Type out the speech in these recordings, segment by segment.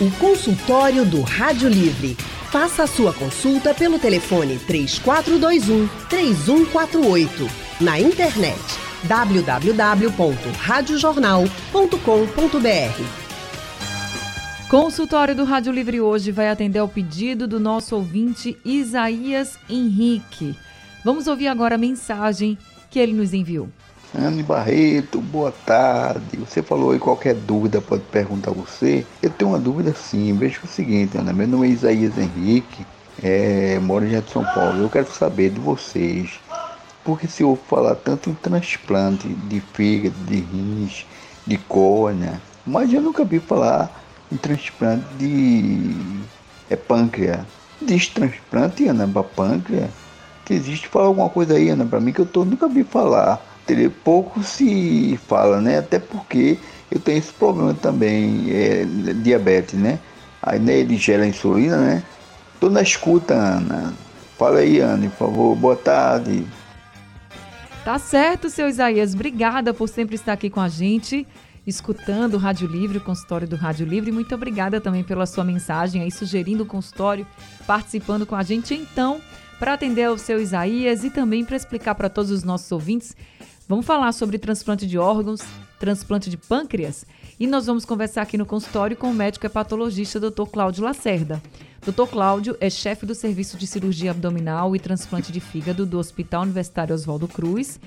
O consultório do Rádio Livre. Faça a sua consulta pelo telefone 3421 3148. Na internet www.radiojornal.com.br. Consultório do Rádio Livre hoje vai atender ao pedido do nosso ouvinte Isaías Henrique. Vamos ouvir agora a mensagem que ele nos enviou. Anne Barreto, boa tarde. Você falou aí qualquer dúvida pode perguntar a você. Eu tenho uma dúvida sim. Veja o seguinte, Ana. Meu nome é Isaías Henrique, é, moro em São Paulo. Eu quero saber de vocês. Porque se eu falar tanto em transplante de fígado, de rins, de córnea, mas eu nunca vi falar em transplante de é, pâncreas. Diz transplante, Ana, para pâncreas? Que existe? Fala alguma coisa aí, Ana, para mim que eu tô, nunca vi falar pouco se fala, né? Até porque eu tenho esse problema também, é, diabetes, né? Aí né, ele gera insulina, né? Tô na escuta, Ana. Fala aí, Ana, por favor. Boa tarde. Tá certo, seu Isaías. Obrigada por sempre estar aqui com a gente, escutando o Rádio Livre, o consultório do Rádio Livre. Muito obrigada também pela sua mensagem aí, sugerindo o consultório, participando com a gente. Então, para atender ao seu Isaías e também para explicar para todos os nossos ouvintes Vamos falar sobre transplante de órgãos, transplante de pâncreas e nós vamos conversar aqui no consultório com o médico hepatologista Dr. Cláudio Lacerda. Dr. Cláudio é chefe do Serviço de Cirurgia Abdominal e Transplante de Fígado do Hospital Universitário Oswaldo Cruz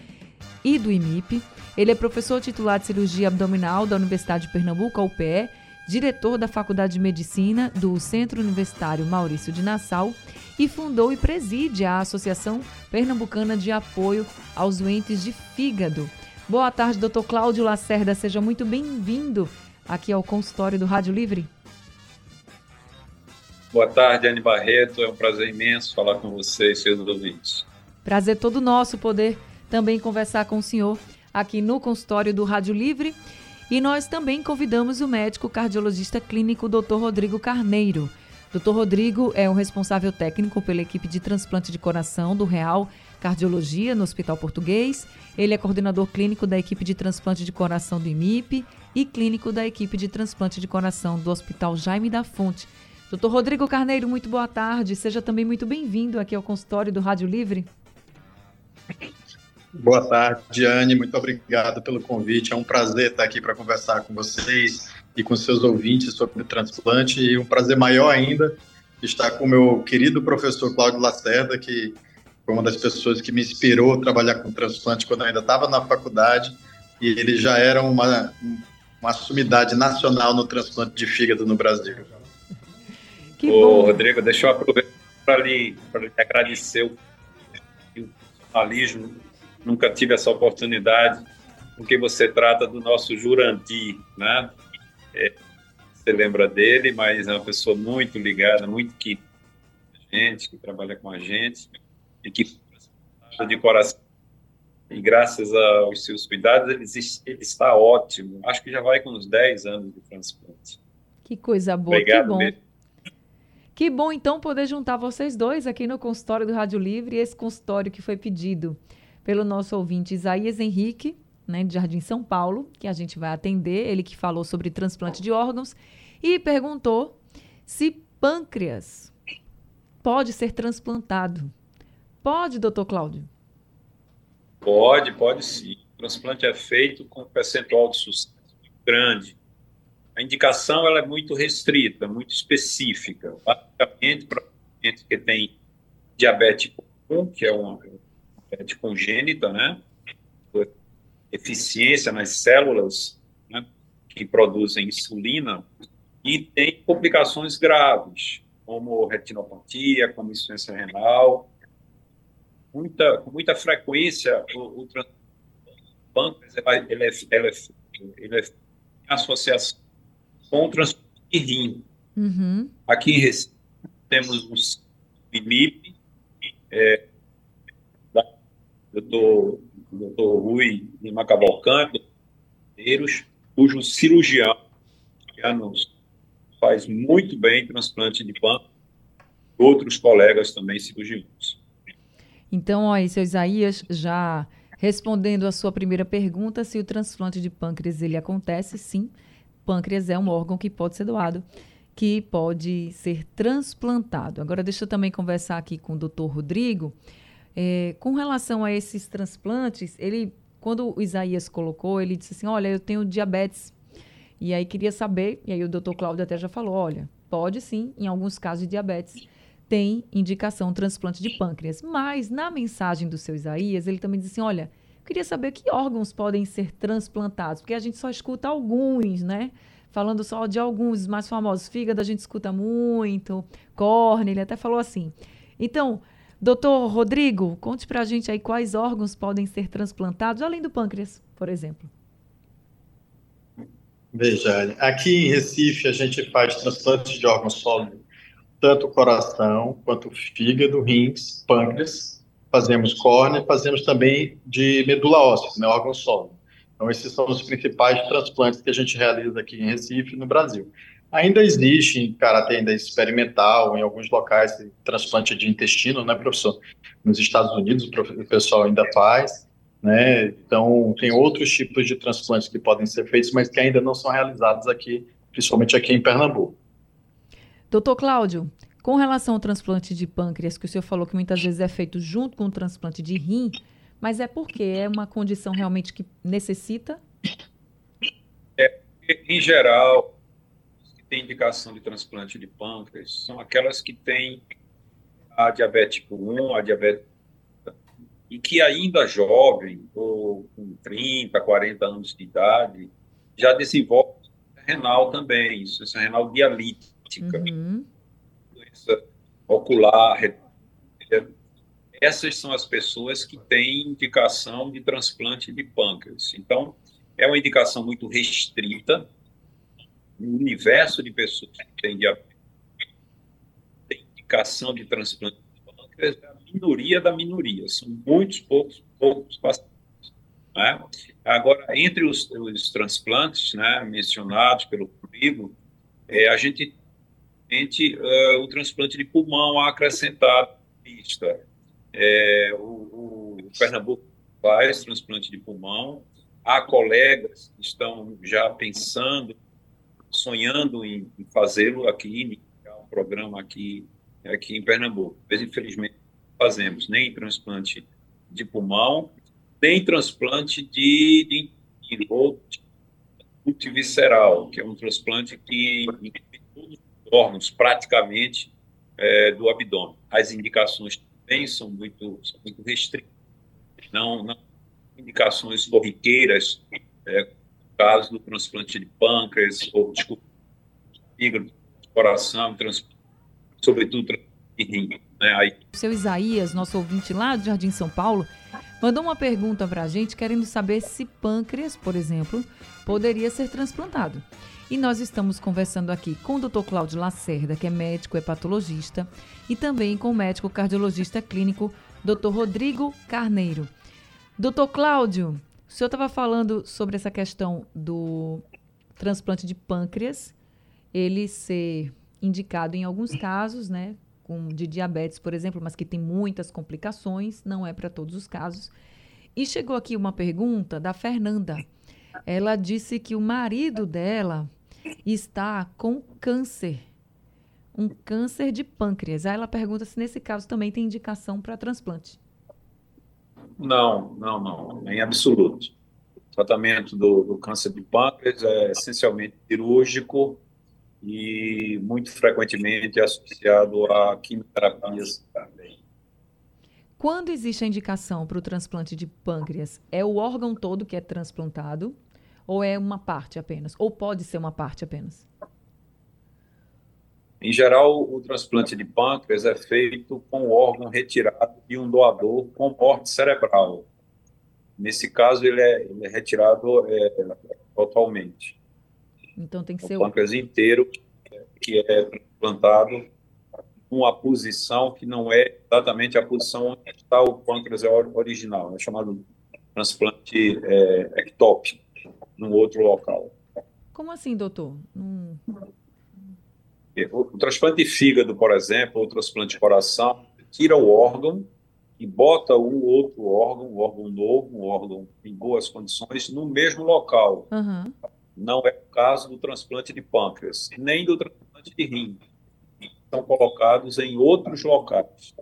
e do IMIP. Ele é professor titular de Cirurgia Abdominal da Universidade de Pernambuco, UPE, diretor da Faculdade de Medicina do Centro Universitário Maurício de Nassau e fundou e preside a Associação Pernambucana de Apoio aos Doentes de Fígado. Boa tarde, doutor Cláudio Lacerda. Seja muito bem-vindo aqui ao consultório do Rádio Livre. Boa tarde, Anne Barreto. É um prazer imenso falar com vocês, seus ouvintes. Prazer todo nosso poder também conversar com o senhor aqui no consultório do Rádio Livre. E nós também convidamos o médico cardiologista clínico Dr. Rodrigo Carneiro. Dr. Rodrigo é o responsável técnico pela equipe de transplante de coração do Real Cardiologia no Hospital Português. Ele é coordenador clínico da equipe de transplante de coração do IMIP e clínico da equipe de transplante de coração do Hospital Jaime da Fonte. Dr. Rodrigo Carneiro, muito boa tarde. Seja também muito bem-vindo aqui ao consultório do Rádio Livre. Boa tarde, Diane. Muito obrigado pelo convite. É um prazer estar aqui para conversar com vocês e com seus ouvintes sobre transplante. E um prazer maior ainda estar com o meu querido professor Cláudio Lacerda, que foi uma das pessoas que me inspirou a trabalhar com transplante quando eu ainda estava na faculdade. E ele já era uma, uma sumidade nacional no transplante de fígado no Brasil. Que Ô, bom. Rodrigo, deixa eu aproveitar para lhe, lhe agradecer o profissionalismo nunca tive essa oportunidade, porque você trata do nosso Jurandir, né? É, você lembra dele, mas é uma pessoa muito ligada, muito que gente, que trabalha com a gente e que de coração. E graças aos seus cuidados, ele, ele está ótimo. Acho que já vai com uns 10 anos de transplante. Que coisa boa, Obrigado que bom. Mesmo. Que bom, então, poder juntar vocês dois aqui no consultório do Rádio Livre, esse consultório que foi pedido pelo nosso ouvinte Isaías Henrique, né, de Jardim São Paulo, que a gente vai atender, ele que falou sobre transplante de órgãos, e perguntou se pâncreas pode ser transplantado. Pode, doutor Cláudio? Pode, pode sim. O transplante é feito com um percentual de sucesso grande. A indicação ela é muito restrita, muito específica. Basicamente, para pacientes que têm diabetes comum, que é uma, de congênita, né? Eficiência nas células né? que produzem insulina e tem complicações graves, como retinopatia, como insuficiência renal. Muita, com muita frequência, o, o pâncreas ele é, ele é, ele é associação com o transplante de rim. Uhum. Aqui em Recife temos o IMIP, é, doutor, doutor Rui Lima Cavalcante, cujo cirurgião já nos faz muito bem transplante de pâncreas, outros colegas também cirurgiões. Então, ó, aí, seu Isaías, já respondendo a sua primeira pergunta, se o transplante de pâncreas ele acontece, sim, pâncreas é um órgão que pode ser doado. que pode ser transplantado. Agora, deixa eu também conversar aqui com o doutor Rodrigo. É, com relação a esses transplantes, ele, quando o Isaías colocou, ele disse assim: Olha, eu tenho diabetes. E aí queria saber, e aí o doutor Cláudio até já falou: Olha, pode sim, em alguns casos de diabetes, tem indicação transplante de pâncreas. Mas na mensagem do seu Isaías, ele também disse assim: Olha, queria saber que órgãos podem ser transplantados, porque a gente só escuta alguns, né? falando só de alguns mais famosos. Fígado a gente escuta muito, córnea, ele até falou assim. Então, doutor Rodrigo, conte para a gente aí quais órgãos podem ser transplantados, além do pâncreas, por exemplo. Veja, aqui em Recife a gente faz transplantes de órgãos sólidos, tanto coração quanto fígado, rins, pâncreas. Fazemos córnea, fazemos também de medula óssea, né, órgão sólido. Então, esses são os principais transplantes que a gente realiza aqui em Recife, no Brasil. Ainda existe em caráter ainda experimental, em alguns locais, transplante de intestino, né, professor? Nos Estados Unidos, o pessoal ainda faz, né? Então, tem outros tipos de transplantes que podem ser feitos, mas que ainda não são realizados aqui, principalmente aqui em Pernambuco. Doutor Cláudio, com relação ao transplante de pâncreas, que o senhor falou que muitas vezes é feito junto com o transplante de rim, mas é porque é uma condição realmente que necessita? É, em geral, tem indicação de transplante de pâncreas são aquelas que têm a diabetes tipo 1, a diabetes e que ainda jovem, ou com 30, 40 anos de idade, já desenvolve renal também, isso é renal dialítica, uhum. doença ocular, essas são as pessoas que têm indicação de transplante de pâncreas. Então, é uma indicação muito restrita. No universo de pessoas que têm indicação de transplante é a minoria da minoria. São muitos poucos, poucos pacientes. Né? Agora, entre os, os transplantes né, mencionados pelo livro, é, a gente tem uh, o transplante de pulmão acrescentado lista é, o, o Pernambuco faz transplante de pulmão. Há colegas que estão já pensando, sonhando em, fazê-lo aqui, um programa aqui, aqui em Pernambuco. Mas, infelizmente, fazemos nem transplante de pulmão, nem transplante de, de intestino, multivisceral, que é um transplante que todos os órgãos, praticamente, é, do abdômen. As indicações também são muito, são muito restritas. Não, não indicações corriqueiras, é, caso do transplante de pâncreas, ou, desculpa, fígado, coração, trans, sobretudo de rim. Né? Aí... O seu Isaías, nosso ouvinte lá do Jardim São Paulo, mandou uma pergunta para a gente, querendo saber se pâncreas, por exemplo, poderia ser transplantado. E nós estamos conversando aqui com o Dr. Cláudio Lacerda, que é médico hepatologista, e também com o médico cardiologista clínico, Dr. Rodrigo Carneiro. Doutor Cláudio, o senhor estava falando sobre essa questão do transplante de pâncreas, ele ser indicado em alguns casos, né, com, de diabetes, por exemplo, mas que tem muitas complicações, não é para todos os casos. E chegou aqui uma pergunta da Fernanda. Ela disse que o marido dela está com câncer, um câncer de pâncreas. Aí ela pergunta se nesse caso também tem indicação para transplante. Não, não, não, em absoluto. O tratamento do, do câncer de pâncreas é essencialmente cirúrgico e muito frequentemente associado a quimioterapias também. Quando existe a indicação para o transplante de pâncreas, é o órgão todo que é transplantado ou é uma parte apenas? Ou pode ser uma parte apenas? Em geral, o transplante de pâncreas é feito com o órgão retirado de um doador com morte cerebral. Nesse caso, ele é, ele é retirado é, totalmente. Então tem que ser o pâncreas inteiro que é transplantado numa posição que não é exatamente a posição onde está o pâncreas original, é chamado transplante é, ectópico num outro local. Como assim, doutor? Hum. O, transplante de fígado, por exemplo, ou transplante de coração, tira o órgão e bota um outro órgão, um órgão novo, um órgão em boas condições, no mesmo local. Uhum. Não é o caso do transplante de pâncreas, nem do transplante de rim. Estão colocados em outros locais,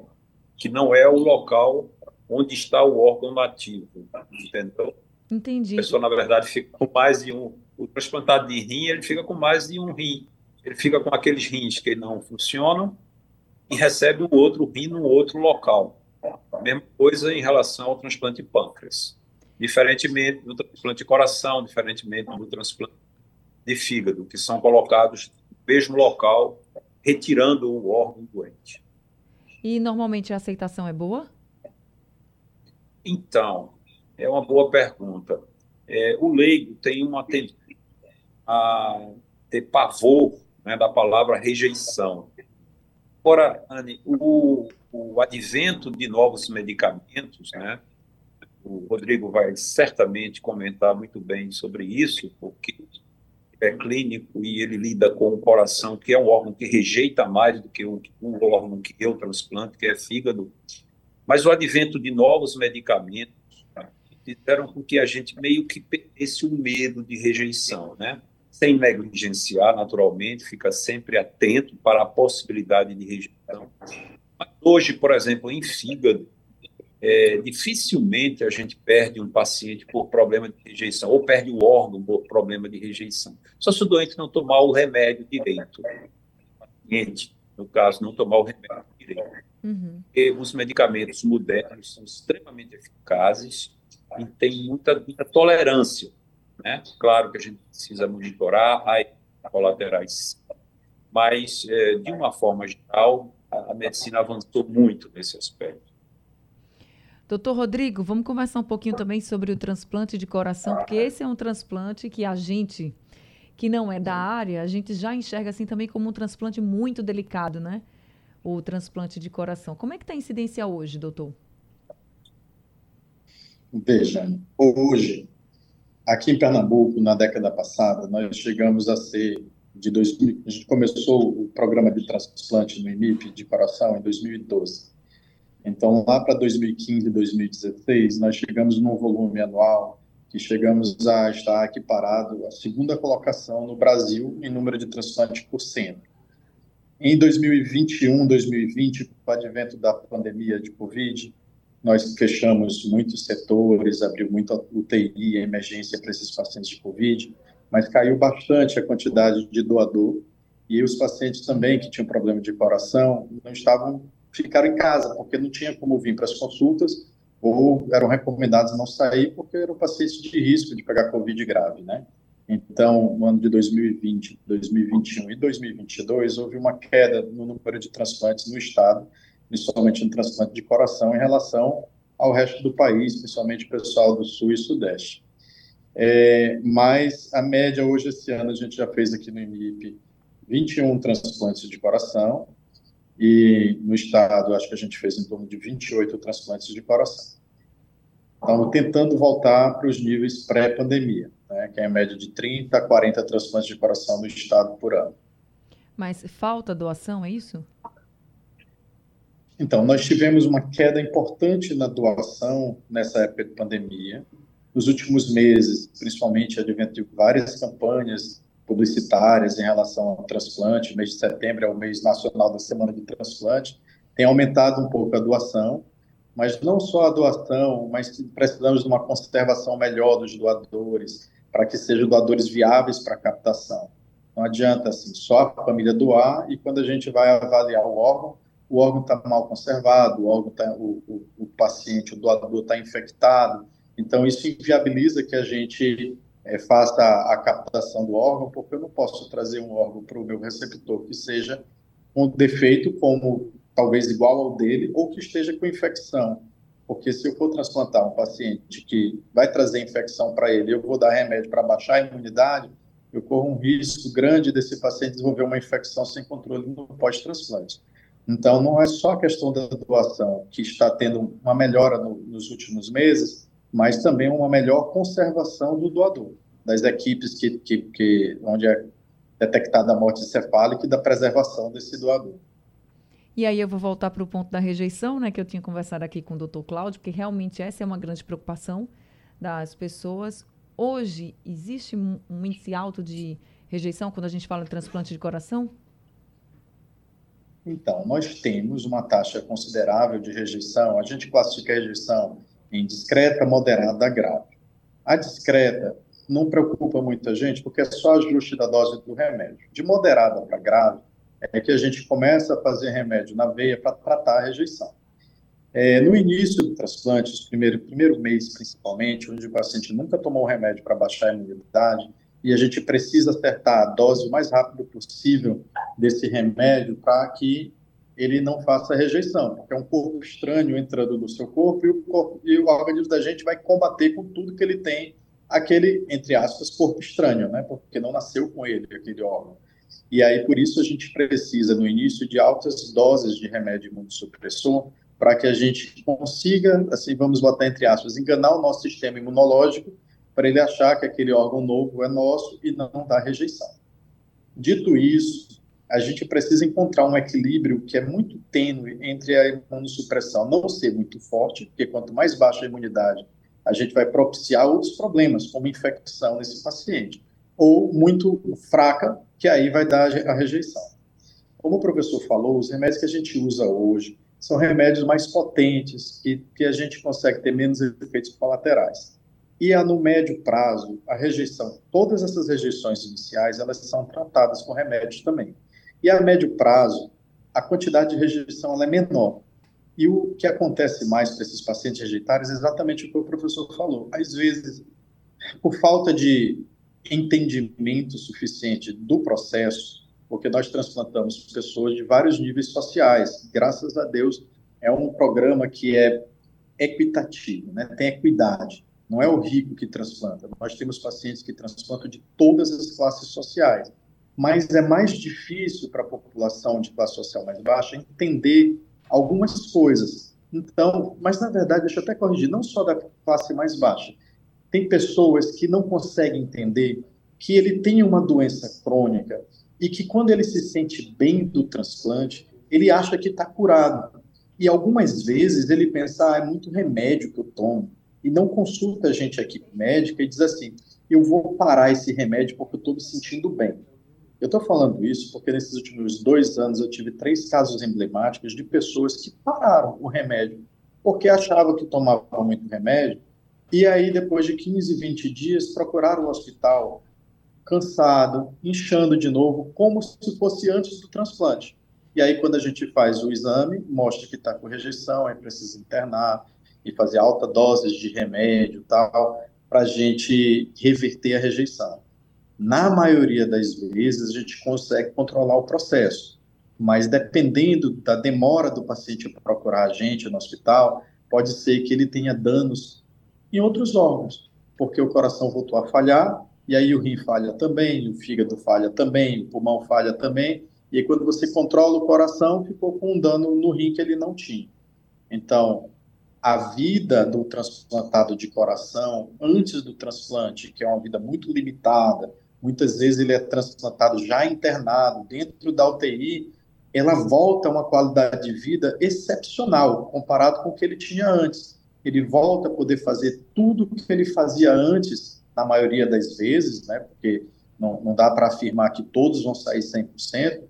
que não é o local onde está o órgão nativo, entendeu? Entendi. A pessoa, na verdade, fica com mais de um. O transplantado de rim, ele fica com mais de um rim. Ele fica com aqueles rins que não funcionam e recebe um outro rim num outro local. Mesma coisa em relação ao transplante de pâncreas. Diferentemente do transplante de coração, diferentemente do transplante de fígado, que são colocados no mesmo local, retirando o órgão doente. E normalmente a aceitação é boa? Então, é uma boa pergunta. É, o leigo tem uma tendência a ter pavor né, da palavra rejeição. Agora, Anne, o, o advento de novos medicamentos, né, o Rodrigo vai certamente comentar muito bem sobre isso, porque é clínico e ele lida com o coração, que é um órgão que rejeita mais do que o, o órgão que eu transplante, que é fígado. Mas o advento de novos medicamentos tá, fizeram com que a gente meio que perdesse o medo de rejeição, né? Sem negligenciar, naturalmente, fica sempre atento para a possibilidade de rejeição. Mas hoje, por exemplo, em fígado, é, dificilmente a gente perde um paciente por problema de rejeição, ou perde o órgão por problema de rejeição. Só se o doente não tomar o remédio direito. O paciente, no caso, não tomar o remédio direito. Uhum. E os medicamentos modernos são extremamente eficazes e tem muita, muita tolerância. Né? Claro que a gente precisa monitorar as colaterais, mas, é, de uma forma geral, a medicina avançou muito nesse aspecto. Doutor Rodrigo, vamos conversar um pouquinho também sobre o transplante de coração, porque esse é um transplante que a gente, que não é da área, a gente já enxerga assim também como um transplante muito delicado, né? O transplante de coração. Como é que está a incidência hoje, doutor? Veja, hoje, aqui em Pernambuco, na década passada, nós chegamos a ser de 2000, a gente começou o programa de transplante no IMIP de coração em 2012. Então, lá para 2015, 2016, nós chegamos num volume anual que chegamos a estar equiparado à segunda colocação no Brasil em número de transplantes por cento. Em 2021, 2020, com o advento da pandemia de Covid, nós fechamos muitos setores, abriu muita UTI, emergência para esses pacientes de Covid, mas caiu bastante a quantidade de doador e os pacientes também que tinham problema de coração não estavam ficaram em casa, porque não tinha como vir para as consultas, ou eram recomendados não sair porque eram pacientes de risco de pegar Covid grave, né? Então, no ano de 2020, 2021 e 2022, houve uma queda no número de transplantes no estado, principalmente no transplante de coração, em relação ao resto do país, principalmente o pessoal do sul e sudeste. É, mas a média hoje, esse ano, a gente já fez aqui no IMIP 21 transplantes de coração, e no estado, acho que a gente fez em torno de 28 transplantes de coração. Estamos tentando voltar para os níveis pré-pandemia, né, que é em média de 30 a 40 transplantes de coração no estado por ano. Mas falta doação, é isso? Então, nós tivemos uma queda importante na doação nessa época de pandemia. Nos últimos meses, principalmente advento de várias campanhas publicitárias em relação ao transplante. Mês de setembro é o mês nacional da semana de transplante. Tem aumentado um pouco a doação, mas não só a doação, mas precisamos de uma conservação melhor dos doadores, para que sejam doadores viáveis para a captação. Não adianta assim, só a família doar e quando a gente vai avaliar o órgão, o órgão está mal conservado, o órgão tá, o, o, o paciente, o doador está infectado. Então isso inviabiliza que a gente é, faça a, a, captação do órgão, porque eu não posso trazer um órgão para o meu receptor que seja com defeito, como talvez igual ao dele, ou que esteja com infecção. Porque se eu for transplantar um paciente que vai trazer infecção para ele, eu vou dar remédio para baixar a imunidade, eu corro um risco grande desse paciente desenvolver uma infecção sem controle no pós-transplante. Então, não é só a questão da doação que está tendo uma melhora no, nos últimos meses, mas também uma melhor conservação do doador, das equipes que, que, que onde é detectada a morte encefálica e da preservação desse doador. E aí eu vou voltar para o ponto da rejeição, né, que eu tinha conversado aqui com o doutor Cláudio, porque realmente essa é uma grande preocupação das pessoas. Hoje, existe um, um índice alto de rejeição quando a gente fala em transplante de coração? Então, nós temos uma taxa considerável de rejeição. A gente classifica a rejeição em discreta, moderada, grave. A discreta não preocupa muita gente, porque é só ajuste da dose do remédio. De moderada para grave, é que a gente começa a fazer remédio na veia para tratar a rejeição. É, no início do transplante, primeiro, primeiro mês principalmente, onde o paciente nunca tomou remédio para baixar a imunidade, e a gente precisa acertar a dose o mais rápido possível desse remédio para que ele não faça rejeição, porque é um corpo estranho entrando no seu corpo e o, corpo, e o organismo da gente vai combater com tudo que ele tem aquele, entre aspas, corpo estranho, né? Porque não nasceu com ele, aquele órgão. E aí, por isso, a gente precisa, no início, de altas doses de remédio imunossupressor para que a gente consiga, assim, vamos botar entre aspas, enganar o nosso sistema imunológico para ele achar que aquele órgão novo é nosso e não dar rejeição. Dito isso, a gente precisa encontrar um equilíbrio que é muito tênue entre a imunossupressão não ser muito forte, porque quanto mais baixa a imunidade, a gente vai propiciar outros problemas, como infecção nesse paciente, ou muito fraca, que aí vai dar a rejeição. Como o professor falou, os remédios que a gente usa hoje são remédios mais potentes, que, que a gente consegue ter menos efeitos colaterais. E a, no médio prazo, a rejeição, todas essas rejeições iniciais, elas são tratadas com remédios também. E a médio prazo, a quantidade de rejeição ela é menor. E o que acontece mais para esses pacientes rejeitários é exatamente o que o professor falou. Às vezes, por falta de entendimento suficiente do processo, porque nós transplantamos pessoas de vários níveis sociais. Graças a Deus, é um programa que é equitativo, né? tem equidade. Não é o rico que transplanta. Nós temos pacientes que transplantam de todas as classes sociais. Mas é mais difícil para a população de classe social mais baixa entender algumas coisas. Então, mas na verdade, deixa eu até corrigir, não só da classe mais baixa. Tem pessoas que não conseguem entender que ele tem uma doença crônica e que quando ele se sente bem do transplante, ele acha que está curado. E algumas vezes ele pensa, ah, é muito remédio que eu tomo e não consulta a gente aqui médica e diz assim: eu vou parar esse remédio porque eu estou me sentindo bem. Eu estou falando isso porque nesses últimos dois anos eu tive três casos emblemáticos de pessoas que pararam o remédio porque achavam que tomavam muito remédio e aí depois de 15, 20 dias procuraram o hospital cansado, inchando de novo, como se fosse antes do transplante. E aí quando a gente faz o exame, mostra que está com rejeição, aí precisa internar, e fazer alta doses de remédio tal, para a gente reverter a rejeição. Na maioria das vezes, a gente consegue controlar o processo, mas dependendo da demora do paciente procurar a gente no hospital, pode ser que ele tenha danos em outros órgãos, porque o coração voltou a falhar, e aí o rim falha também, o fígado falha também, o pulmão falha também, e quando você controla o coração, ficou com um dano no rim que ele não tinha. Então, a vida do transplantado de coração antes do transplante, que é uma vida muito limitada, muitas vezes ele é transplantado já internado dentro da UTI, ela volta a uma qualidade de vida excepcional comparado com o que ele tinha antes. Ele volta a poder fazer tudo o que ele fazia antes, na maioria das vezes, né, porque não, não dá para afirmar que todos vão sair 100%,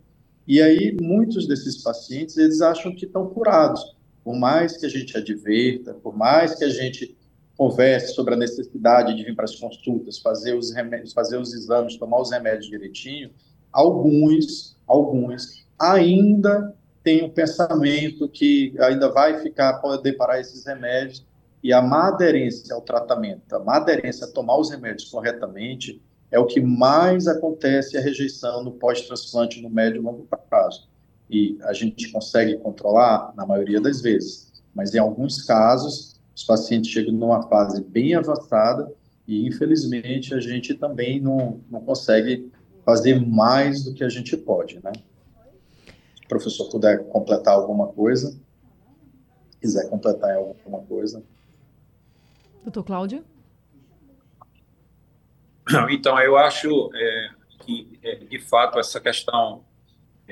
e aí muitos desses pacientes, eles acham que estão curados por mais que a gente adverta, por mais que a gente converse sobre a necessidade de vir para as consultas, fazer os remédios, fazer os exames, tomar os remédios direitinho, alguns, alguns ainda têm um pensamento que ainda vai ficar, poder parar esses remédios. E a má aderência ao tratamento, a má aderência a tomar os remédios corretamente é o que mais acontece a rejeição no pós-transplante no médio e longo prazo e a gente consegue controlar na maioria das vezes, mas em alguns casos os pacientes chegam numa fase bem avançada e infelizmente a gente também não, não consegue fazer mais do que a gente pode, né? Se o professor puder completar alguma coisa, quiser completar alguma coisa. Doutor Cláudio? Então, eu acho é, que, é, de fato, essa questão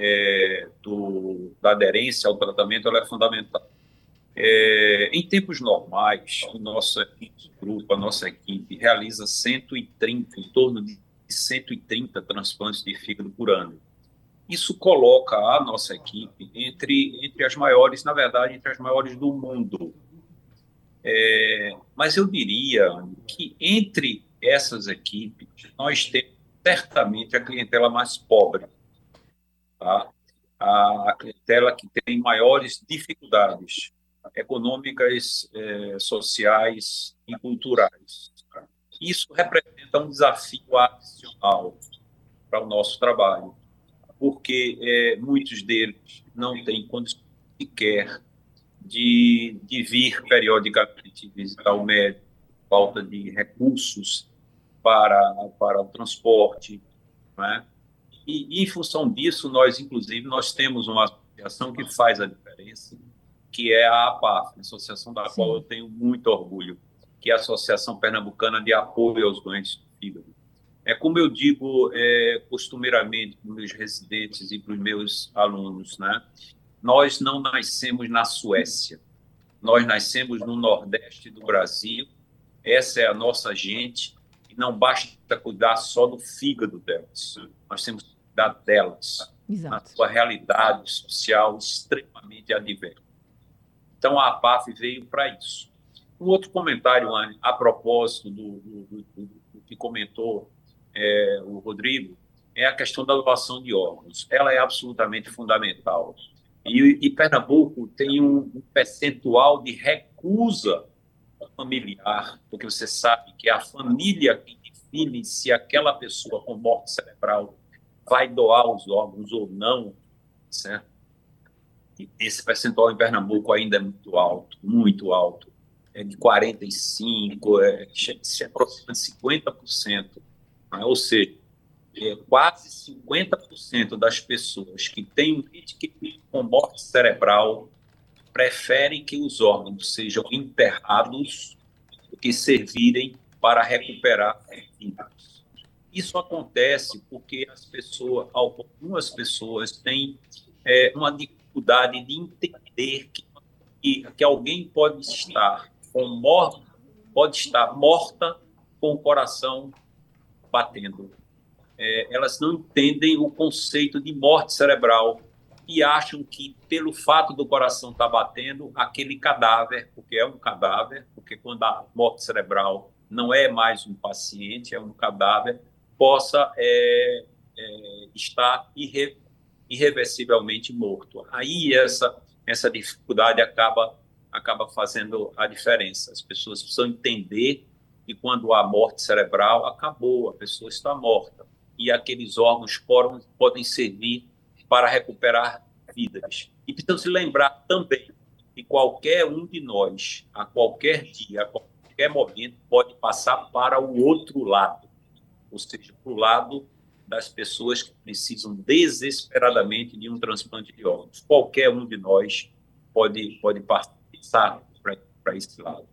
é, do, da aderência ao tratamento ela é fundamental. É, em tempos normais, o nosso grupo, a nossa equipe, realiza 130, em torno de 130 transplantes de fígado por ano. Isso coloca a nossa equipe entre, entre as maiores, na verdade, entre as maiores do mundo. É, mas eu diria que entre essas equipes, nós temos certamente a clientela mais pobre, tá? a, clientela que tem maiores dificuldades econômicas, é, sociais e culturais. Tá? Isso representa um desafio adicional para o nosso trabalho, porque é, muitos deles não têm condições sequer de, de vir periodicamente visitar o médico, falta de recursos para, para o transporte, né? E, e, em função disso, nós, inclusive, nós temos uma associação que faz a diferença, que é a APAF, associação da Sim. qual eu tenho muito orgulho, que é a Associação Pernambucana de Apoio aos Doentes do Fígado. É como eu digo é, costumeiramente para os meus residentes e para os meus alunos, né? Nós não nascemos na Suécia, nós nascemos no Nordeste do Brasil, essa é a nossa gente, e não basta cuidar só do fígado delas, nós temos que cuidar delas, Exato. na sua realidade social extremamente adversa. Então a APAF veio para isso. Um outro comentário, Anne, a propósito do, do, do, do que comentou é, o Rodrigo, é a questão da doação de órgãos. Ela é absolutamente fundamental. E, e Pernambuco tem um, um percentual de recusa familiar, porque você sabe que é a família que define se aquela pessoa com morte cerebral vai doar os órgãos ou não, certo? Esse percentual em Pernambuco ainda é muito alto, muito alto. É de 45%, é, se aproxima de 50%. Né? Ou seja, é, quase 50% das pessoas que têm um com morte cerebral preferem que os órgãos sejam enterrados do que servirem para recuperar vidas. Isso acontece porque as pessoas, algumas pessoas têm é, uma dificuldade de entender que, que, alguém pode estar com morte, pode estar morta com o coração batendo. É, elas não entendem o conceito de morte cerebral e acham que, pelo fato do coração estar tá batendo, aquele cadáver, porque é um cadáver, porque quando a morte cerebral não é mais um paciente, é um cadáver, possa é, é, estar irre, irreversivelmente morto. Aí essa, essa dificuldade acaba, acaba fazendo a diferença. As pessoas precisam entender que quando há morte cerebral, acabou, a pessoa está morta. E aqueles órgãos podem, podem servir para recuperar vidas. E precisam se lembrar também que qualquer um de nós, a qualquer dia, a qualquer momento, pode passar para o outro lado, ou seja, para o lado das pessoas que precisam desesperadamente de um transplante de órgãos. Qualquer um de nós pode, pode passar para esse lado.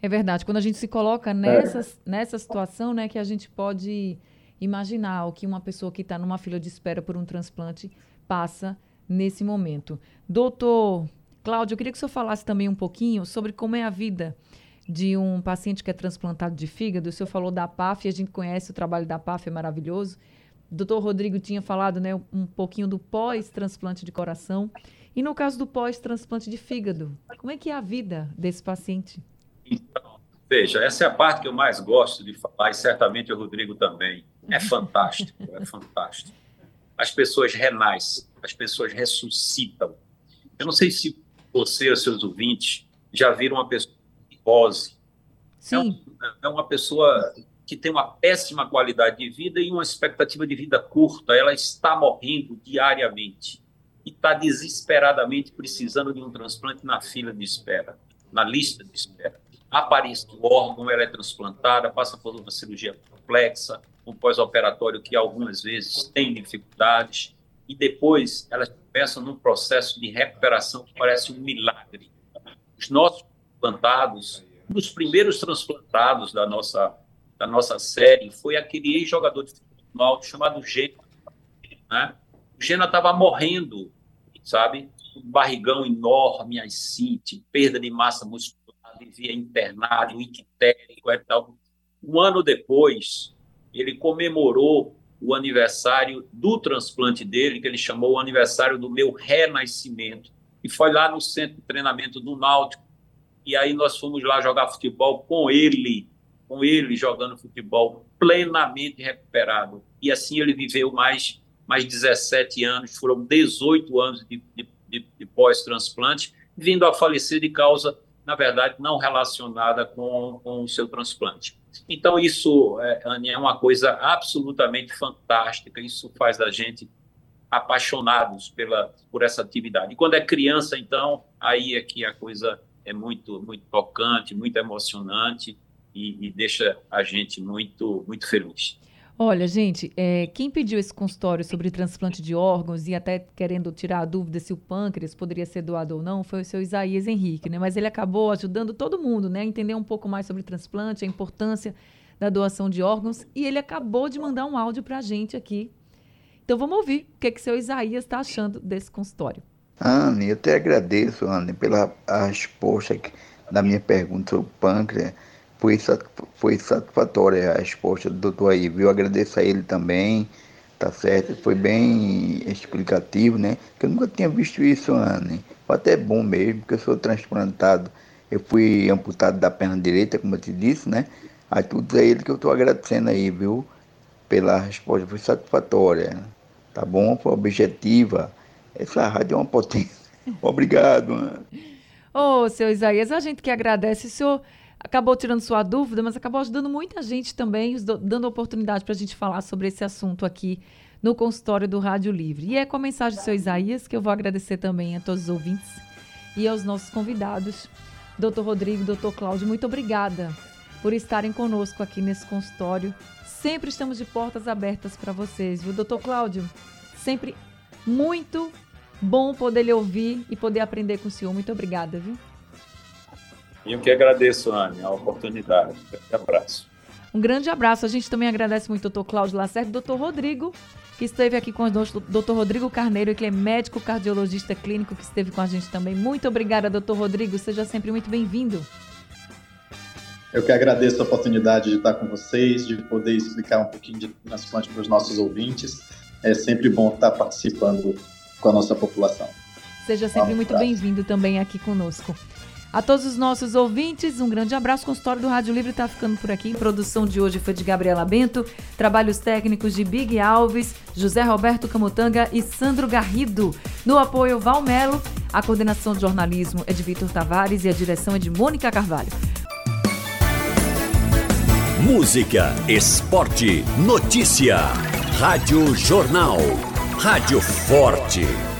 É verdade. Quando a gente se coloca nessa, é. nessa situação, né, que a gente pode imaginar o que uma pessoa que está numa fila de espera por um transplante passa nesse momento. Doutor Cláudio, eu queria que o senhor falasse também um pouquinho sobre como é a vida de um paciente que é transplantado de fígado. O senhor falou da PAF, a gente conhece o trabalho da PAF, é maravilhoso. O doutor Rodrigo tinha falado né, um pouquinho do pós-transplante de coração. E no caso do pós-transplante de fígado, como é que é a vida desse paciente? Então, veja, essa é a parte que eu mais gosto de falar, e certamente o Rodrigo também. É fantástico, é fantástico. As pessoas renascem, as pessoas ressuscitam. Eu não sei se você ou seus ouvintes já viram uma pessoa pose. Sim. É, é uma pessoa que tem uma péssima qualidade de vida e uma expectativa de vida curta. Ela está morrendo diariamente e está desesperadamente precisando de um transplante na fila de espera, na lista de espera aparência do órgão, ela é transplantada, passa por uma cirurgia complexa, um pós-operatório que algumas vezes tem dificuldades, e depois elas começam num processo de recuperação que parece um milagre. Os nossos transplantados, um dos primeiros transplantados da nossa, da nossa série foi aquele ex-jogador de futebol chamado Gena. Né? O Gena estava morrendo, sabe? Um barrigão enorme, ascite, perda de massa muscular vivia internado, ictérico e tal. Um ano depois, ele comemorou o aniversário do transplante dele, que ele chamou o aniversário do meu renascimento. E foi lá no centro de treinamento do Náutico. E aí nós fomos lá jogar futebol com ele, com ele jogando futebol plenamente recuperado. E assim ele viveu mais, mais 17 anos, foram 18 anos de, de, de, de pós-transplante, vindo a falecer de causa, na verdade, não relacionada com, com o seu transplante. Então, isso, é, Anne, é uma coisa absolutamente fantástica. Isso faz da gente apaixonados pela, por essa atividade. E quando é criança, então, aí é que a coisa é muito, muito tocante, muito emocionante e, e deixa a gente muito, muito feliz. Olha, gente, é, quem pediu esse consultório sobre transplante de órgãos e até querendo tirar a dúvida se o pâncreas poderia ser doado ou não, foi o seu Isaías Henrique, né? Mas ele acabou ajudando todo mundo, né? A entender um pouco mais sobre transplante, a importância da doação de órgãos, e ele acabou de mandar um áudio para a gente aqui. Então vamos ouvir o que, que seu Isaías está achando desse consultório. Anne, eu te agradeço, Anne, pela resposta da minha pergunta sobre o pâncreas foi, foi satisfatória a resposta do doutor aí, viu? Agradeço a ele também, tá certo? Foi bem explicativo, né? Que eu nunca tinha visto isso, Anne. Foi até bom mesmo, porque eu sou transplantado. Eu fui amputado da perna direita, como eu te disse, né? Aí tudo é ele que eu estou agradecendo aí, viu? Pela resposta, foi satisfatória. Tá bom? Foi objetiva. Essa rádio é uma potência. Obrigado. Ô, oh, seu Isaías, a gente que agradece. O senhor acabou tirando sua dúvida, mas acabou ajudando muita gente também, dando oportunidade para a gente falar sobre esse assunto aqui no consultório do Rádio Livre. E é com a mensagem do seu Isaías que eu vou agradecer também a todos os ouvintes e aos nossos convidados, doutor Rodrigo, doutor Cláudio, muito obrigada por estarem conosco aqui nesse consultório. Sempre estamos de portas abertas para vocês, viu, doutor Cláudio? Sempre muito bom poder lhe ouvir e poder aprender com o senhor. Muito obrigada, viu? E eu que agradeço, Anne, a oportunidade. Um grande abraço. Um grande abraço. A gente também agradece muito ao doutor Cláudio Lacerda e doutor Rodrigo, que esteve aqui com o doutor Rodrigo Carneiro, que é médico cardiologista clínico, que esteve com a gente também. Muito obrigada, doutor Rodrigo. Seja sempre muito bem-vindo. Eu que agradeço a oportunidade de estar com vocês, de poder explicar um pouquinho de transplante para os nossos ouvintes. É sempre bom estar participando com a nossa população. Seja sempre muito bem-vindo também aqui conosco. A todos os nossos ouvintes, um grande abraço. O consultório do Rádio Livre está ficando por aqui. A produção de hoje foi de Gabriela Bento, trabalhos técnicos de Big Alves, José Roberto Camutanga e Sandro Garrido. No apoio, Valmelo. A coordenação de jornalismo é de Vitor Tavares e a direção é de Mônica Carvalho. Música, esporte, notícia. Rádio Jornal. Rádio Forte.